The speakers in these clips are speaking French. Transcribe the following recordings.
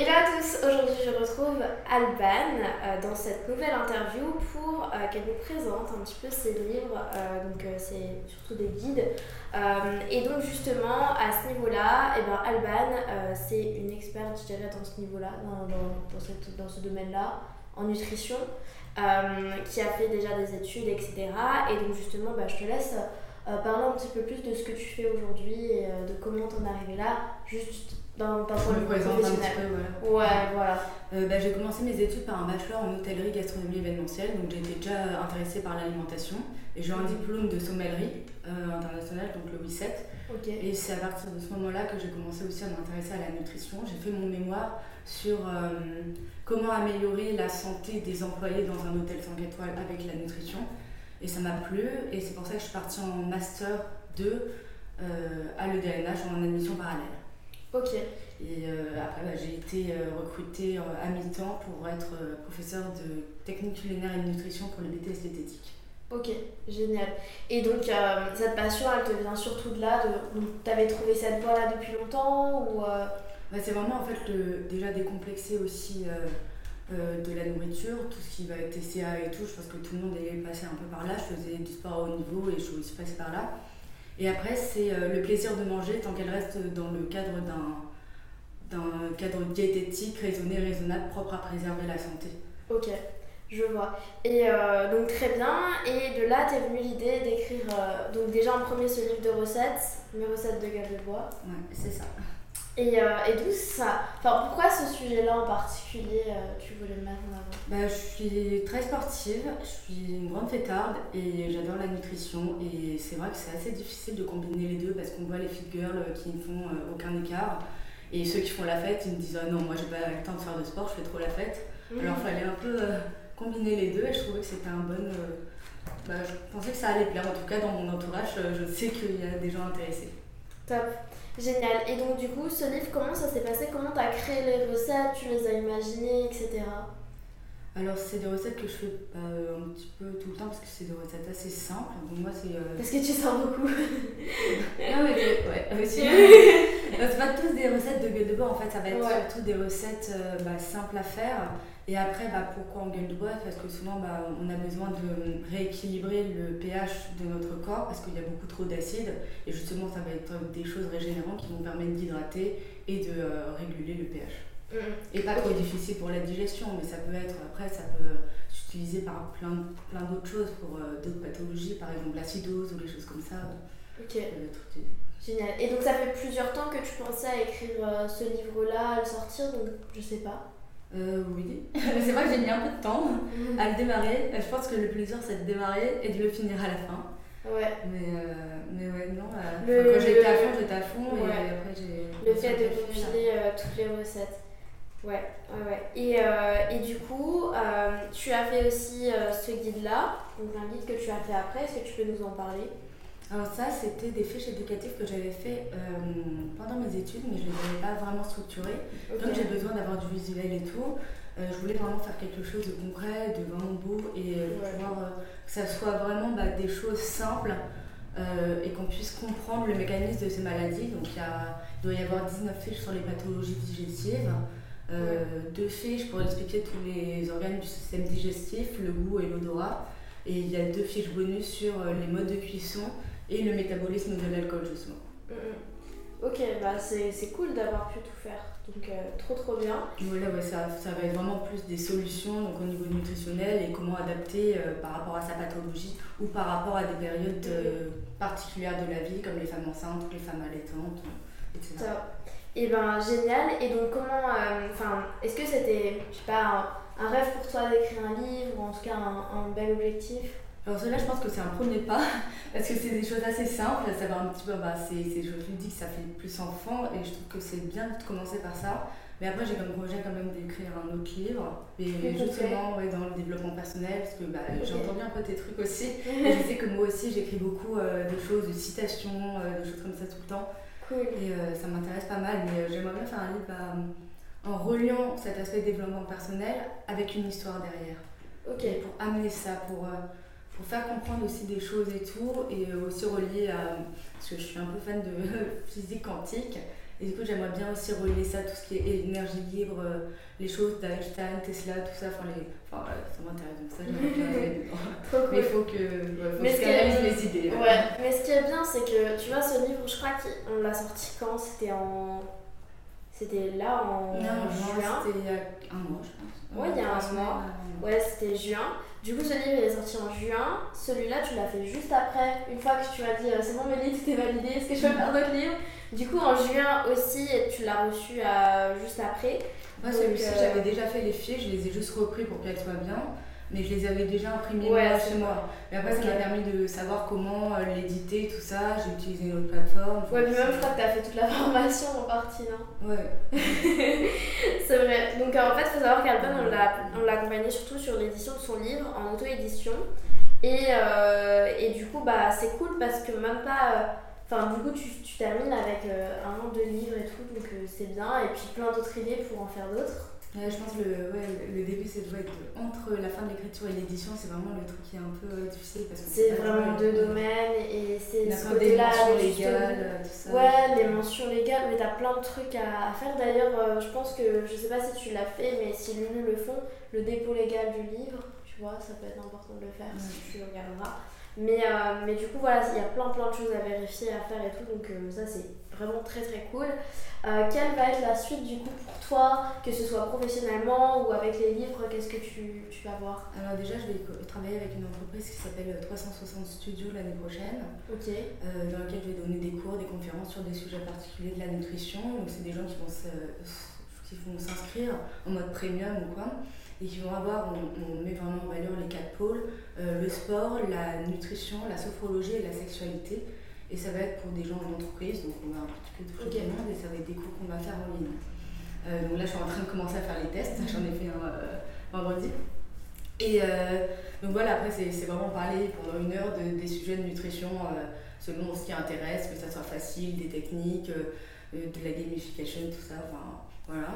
Hello à tous, aujourd'hui je retrouve Alban euh, dans cette nouvelle interview pour euh, qu'elle nous présente un petit peu ses livres, euh, donc c'est surtout des guides. et donc justement à ce niveau-là, eh ben, Alban c'est une experte je dirais dans ce niveau-là, dans, dans, ce domaine-là, en nutrition, qui a fait déjà des études, etc. Et donc justement bah, je te laisse parler un petit peu plus de ce que tu fais aujourd'hui et de comment t'en es là, juste dans ta Je me présente un petit peu, voilà. Ouais, voilà. Euh, bah, j'ai commencé mes études par un bachelor en hôtellerie, gastronomie événementielle, donc j'étais déjà intéressée par l'alimentation. Et j'ai un mhm. diplôme de sommellerie euh, internationale, donc le WISET. Et c'est à partir de ce moment-là que j'ai commencé aussi à m'intéresser à la nutrition. J'ai fait mon mémoire sur euh, comment améliorer la santé des employés dans un hôtel 5 étoiles avec la nutrition. Et ça m'a plu, et c'est pour ça que je suis partie en master 2 à l'EDNH en admission parallèle. Ok. Et euh, après, bah, j'ai été euh, recrutée euh, à mi-temps pour être professeur de technique culinaire et de nutrition pour le BTS diététique. Ok, génial. Et donc, cette passion, elle te vient surtout de là Tu avais trouvé cette voie-là depuis longtemps ou bah, C'est vraiment en fait le, déjà décomplexer aussi de la nourriture, tout ce qui va être TCA et tout. Je pense que tout le monde est passé un peu par là. Je faisais du sport à haut niveau et je suis aussi passée par là. Et après, c'est euh, le plaisir de manger tant qu'elle reste dans le cadre d'un cadre diététique raisonné, raisonnable, propre à préserver la santé. Ok, je vois. Et euh, donc très bien. Et de là, t'es venue l'idée d'écrire euh, donc déjà en premier ce livre de recettes, mes recettes de gueule de bois. Ouais, c'est ça. Et, euh, et d'où ça Enfin, pourquoi ce sujet-là en particulier, euh, tu voulais le mettre en avant? Bah, Je suis très sportive, je suis une grande fêtarde et j'adore la nutrition. Et c'est vrai que c'est assez difficile de combiner les deux parce qu'on voit les fit girls qui ne font euh, aucun écart. Et ceux qui font la fête, ils me disent ah non, moi j'ai pas le temps de faire de sport, je fais trop la fête. Mhm. Alors il fallait un peu combiner les deux et je trouvais que c'était un bon. Bah, je pensais que ça allait plaire. En tout cas, dans mon entourage, je sais qu'il y a des gens intéressés. Top. Génial. Et donc, du coup, ce livre, comment ça s'est passé? Comment tu as créé les recettes? Tu les as imaginées, etc. Alors, c'est des recettes que je fais euh, un petit peu tout le temps parce que c'est des recettes assez simples. Donc, moi, c'est. Euh, parce que tu sors beaucoup. non, mais ouais, aussi. c'est pas tous des recettes de gueule de bois, en fait, ça va être surtout des recettes euh, bah, simples à faire et après, bah, pourquoi en gueule de bois? Parce que souvent, bah, on a besoin de rééquilibrer le pH de notre corps parce qu'il y a beaucoup trop d'acide. Et justement, ça va être des choses régénérantes qui vont permettre d'hydrater et de euh, réguler le pH. Mm-hmm. Et pas trop difficile pour la digestion, mais ça peut être, après, ça peut s'utiliser par plein, plein d'autres choses, pour euh, d'autres pathologies, par exemple l'acidose ou des choses comme ça. Ok. Génial. Et donc, ça fait plusieurs temps que tu pensais à écrire euh, ce livre-là, à le sortir, donc je sais pas. Euh, oui, c'est vrai que j'ai mis un peu de temps à le démarrer. Je pense que le plaisir c'est de démarrer et de le finir à la fin. Ouais. Mais, euh, mais ouais, non, euh, quand j'étais à fond, j'étais à fond et après j'ai. Le fait de compiler euh, toutes les recettes. Ouais, ouais, ouais. Et, euh, et du coup, tu as fait aussi ce guide-là, donc un guide que tu as fait après, est-ce que tu peux nous en parler? Alors ça, c'était des fiches éducatives que j'avais fait euh, pendant mes études, mais je ne les avais pas vraiment structurées. Donc j'ai besoin d'avoir du visuel et tout. Euh, je voulais vraiment faire quelque chose de concret, de vraiment beau, et euh, pouvoir que ça soit vraiment bah, des choses simples et qu'on puisse comprendre le mécanisme de ces maladies. Donc il, doit y avoir 19 fiches sur les pathologies digestives. deux fiches pour expliquer tous les organes du système digestif, le goût et l'odorat. Et il y a deux fiches bonus sur les modes de cuisson et le métabolisme de l'alcool justement. Mm, mm. Ok, bah c'est cool d'avoir pu tout faire, donc euh, trop trop bien. Voilà, ouais, ça, ça, va être vraiment plus des solutions donc au niveau nutritionnel et comment adapter euh, par rapport à sa pathologie ou par rapport à des périodes euh, particulières de la vie comme les femmes enceintes, les femmes allaitantes, etc. Et ben génial, et donc comment, enfin, est-ce que c'était, je sais pas, un, rêve pour toi d'écrire un livre ou en tout cas un, un bel objectif? Alors cela, je pense que c'est un premier pas, parce que c'est des choses assez simples, ça va un petit peu, bah, c'est, me dis que ça fait plus enfant, et je trouve que c'est bien de commencer par ça. Mais après, j'ai comme projet quand même d'écrire un autre livre, et justement ouais, dans le développement personnel, parce que bah, j'ai entendu un peu tes trucs aussi, et je sais que moi aussi j'écris beaucoup euh, de choses, de citations, euh, de choses comme ça tout le temps. Cool. Et ça m'intéresse pas mal, mais j'aimerais bien faire un livre bah, en reliant cet aspect développement personnel avec une histoire derrière. Ok. Pour amener ça, pour, pour faire comprendre aussi des choses et tout, et aussi relier à. Parce que je suis un peu fan de physique quantique. Et du coup, j'aimerais bien aussi relier ça, tout ce qui est énergie libre, euh, les choses d'Einstein, Tesla, tout ça. Enfin, les... enfin voilà, ça m'intéresse. Donc ça, j'aimerais dedans. Mais il faut que, ouais, faut mais que je les idées. Ouais, mais ce qui est bien, c'est que, tu vois, ce livre, je crois qu'on l'a sorti quand? C'était en... C'était là en non, juin. C'était il y a un mois, je pense. Ouais, il y a un mois. Ouais, c'était juin. Du coup, ce livre il est sorti en juin. Celui-là, tu l'as fait juste après, une fois que tu as dit euh, c'est bon, Mélie, tout est validé, est-ce que je peux faire d'autres livres? Du coup, en juin aussi, tu l'as reçu euh, juste après. Moi, celui-ci, euh, j'avais déjà fait les fiches, je les ai juste repris pour qu'elles soient bien mais je les avais déjà imprimés chez moi. Mais après, ça m'a permis de savoir comment euh, l'éditer, tout ça. J'ai utilisé une autre plateforme. Ouais, puis même, je crois que tu as fait toute la formation en partie, non? Ouais. c'est vrai. Donc, en fait, il faut savoir qu'Alban, on l'a accompagné surtout sur l'édition de son livre en auto-édition. Et, euh, et du coup, bah, c'est cool parce que même pas. Euh, enfin, du coup, tu, tu termines avec un an de livres et tout, donc c'est bien. Et puis plein d'autres idées pour en faire d'autres je pense que le, ouais, le début, c'est être entre la fin de l'écriture et l'édition, c'est vraiment le truc qui est un peu euh, difficile. parce que C'est vraiment deux domaines et c'est ce côté-là. mentions légales, euh, tout ça. Ouais, les mentions légales, mais t'as plein de trucs à, faire. D'ailleurs, euh, je pense que, je sais pas si tu l'as fait, mais si l'UNU le font, le dépôt légal du livre, tu vois, ça peut être important de le faire si tu regarderas. Mais, mais du coup, voilà, il y a plein plein de choses à vérifier, à faire et tout, donc ça c'est vraiment très très cool. Euh, quelle va être la suite du coup pour toi, que ce soit professionnellement ou avec les livres, qu'est-ce que tu, tu, vas voir? Alors déjà, je vais travailler avec une entreprise qui s'appelle 360 Studios l'année prochaine. Euh, dans laquelle je vais donner des cours, des conférences sur des sujets particuliers de la nutrition. Donc c'est des gens qui vont qui vont s'inscrire en mode premium ou quoi, et qui vont avoir, on, met vraiment en valeur les quatre pôles, euh, le sport, la nutrition, la sophrologie et la sexualité. Et ça va être pour des gens en entreprise, donc on va un petit peu toucher tout le monde et ça va être des cours qu'on va faire en ligne. Euh, donc là, je suis en train de commencer à faire les tests, j'en ai fait un euh, vendredi. Et euh, donc voilà, après, c'est vraiment parler pendant une heure de, des sujets de nutrition selon ce qui intéresse, que ça soit facile, des techniques, de la gamification, tout ça. Enfin, voilà.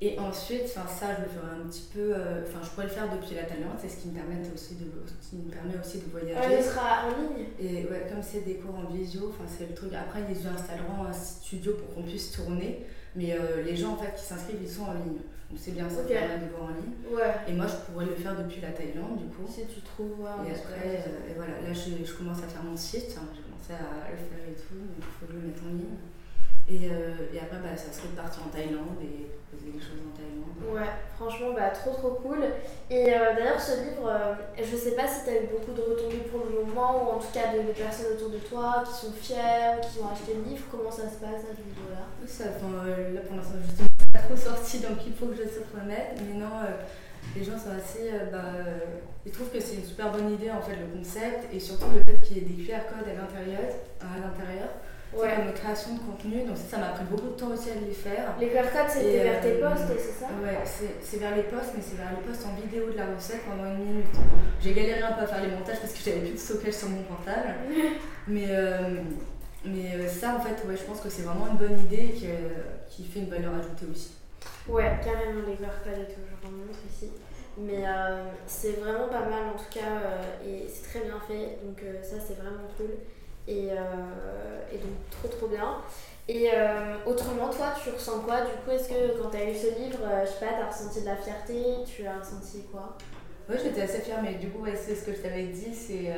Et ensuite, ça, je le ferai un petit peu. Euh, enfin, je pourrais le faire depuis la Thaïlande, c'est ce qui me permet aussi de, qui me permet aussi de voyager. Ah, sera en ligne Et ouais, comme c'est des cours en visio, c'est le truc. Après, ils installeront un studio pour qu'on puisse tourner, mais euh, les gens en fait qui s'inscrivent, ils sont en ligne. Donc c'est bien ça, okay. de voir en ligne. Ouais. Et moi, je pourrais le faire depuis la Thaïlande, du coup. Si tu trouves. et après, euh, et voilà, là, je, je, commence à faire mon site, hein, j'ai commencé à le faire et tout, donc il faut que je le mette en ligne. Et, et après, bah, ça serait de partir en Thaïlande et des choses en Thaïlande. Ouais, franchement, bah, trop trop cool. Et euh, d'ailleurs, ce livre, euh, je sais pas si tu as eu beaucoup de retombées pour le moment, ou en tout cas de, personnes autour de toi qui sont fières, qui ont acheté le livre. Comment ça se passe à ce niveau-là? Ça, euh, Là, pour l'instant, je suis pas trop sortie, donc il faut que je se remette. Mais non, les gens sont assez. bah, ils trouvent que c'est une super bonne idée, en fait, le concept, et surtout le fait qu'il y ait des QR codes à l'intérieur. À l'intérieur ouais. comme création de contenu. Donc ça m'a pris beaucoup de temps aussi à les faire. Les codes, c'était vers tes euh, posts, c'est ça Ouais, c'est vers les posts, mais c'est vers les posts en vidéo de la recette pendant une minute. J'ai galéré un peu à faire les montages parce que j'avais plus de stockage sur mon portable. mais euh, mais euh, ça, en fait, ouais, je pense que c'est vraiment une bonne idée qui, qui fait une valeur ajoutée aussi. Ouais, carrément, les codes et tout, je montre ici. Mais c'est vraiment pas mal en tout cas et c'est très bien fait donc ça c'est vraiment cool. Et, euh, et, donc trop trop bien. Et euh, autrement, toi, tu ressens quoi Du coup, est-ce que quand tu as lu ce livre, euh, je sais pas, tu as ressenti de la fierté? Tu as ressenti quoi? Oui, j'étais assez fière, mais du coup, c'est ce que je t'avais dit, c'est...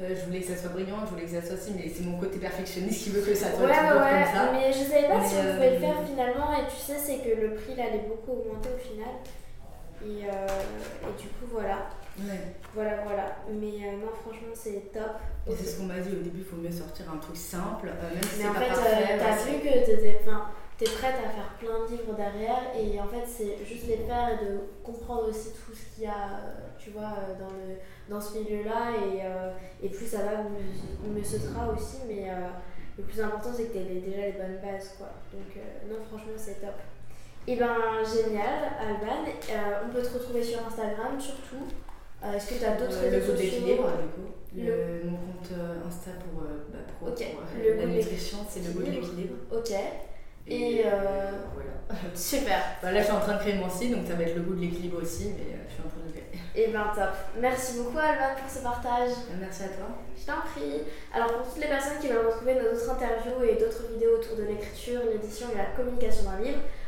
je voulais que ça soit brillant, je voulais que ça soit aussi, mais c'est mon côté perfectionniste qui veut que ça soit ouais, ouais, ouais, comme ça. Mais je savais pas si on pouvait le faire finalement, et tu sais, c'est que le prix, là, il est beaucoup augmenté au final. Et, et du coup, voilà. Voilà, voilà. Mais euh, non, franchement, c'est top. c'est ce qu'on m'a dit au début, il faut mieux sortir un truc simple. Euh, mais en fait, euh, t'as vu que t'es es prête à faire plein de livres derrière et en fait, c'est juste les faire et de comprendre aussi tout ce qu'il y a, tu vois, dans, le, dans ce milieu-là. Et, et, plus ça va, mieux, mieux ce sera aussi. Mais le plus important, c'est que tu aies déjà les bonnes bases, quoi. Donc, non, franchement, c'est top. Et eh ben, génial, Alban. on peut te retrouver sur Instagram surtout. Euh, est-ce que tu as d'autres euh, Le réseaux goût de sociaux l'équilibre, du coup. Le- Le- Mon compte euh, Insta pour, euh, bah, pour, Ok, pour, euh, le la nutrition, c'est le goût de l'équilibre. Ok. Et euh, voilà. super. Bah, là, je suis en train de créer mon site, donc ça va être le goût de l'équilibre aussi, mais euh, je suis en train de le créer. Et ben top. Merci beaucoup Alban pour ce partage. Merci à toi. Je t'en prie. Alors pour toutes les personnes qui veulent retrouver nos autres interviews et d'autres vidéos autour de l'écriture, l'édition et la communication d'un livre,